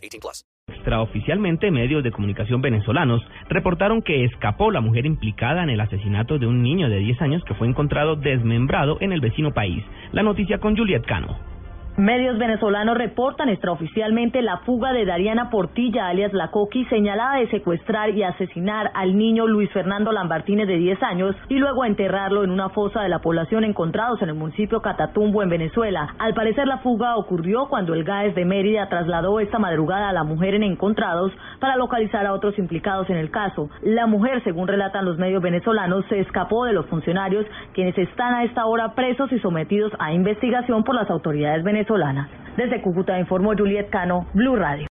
18 plus. Extraoficialmente, medios de comunicación venezolanos reportaron que escapó la mujer implicada en el asesinato de un niño de 10 años que fue encontrado desmembrado en el vecino país. La noticia con Juliet Cano. Medios venezolanos reportan extraoficialmente la fuga de Dariana Portilla, alias La Coqui, señalada de secuestrar y asesinar al niño Luis Fernando Lambartínez de 10 años y luego enterrarlo en una fosa de la población encontrados en el municipio Catatumbo, en Venezuela. Al parecer, la fuga ocurrió cuando el GAES de Mérida trasladó esta madrugada a la mujer en Encontrados para localizar a otros implicados en el caso. La mujer, según relatan los medios venezolanos, se escapó de los funcionarios, quienes están a esta hora presos y sometidos a investigación por las autoridades venezolanas. Desde Cúcuta informó Juliet Cano, Blue Radio.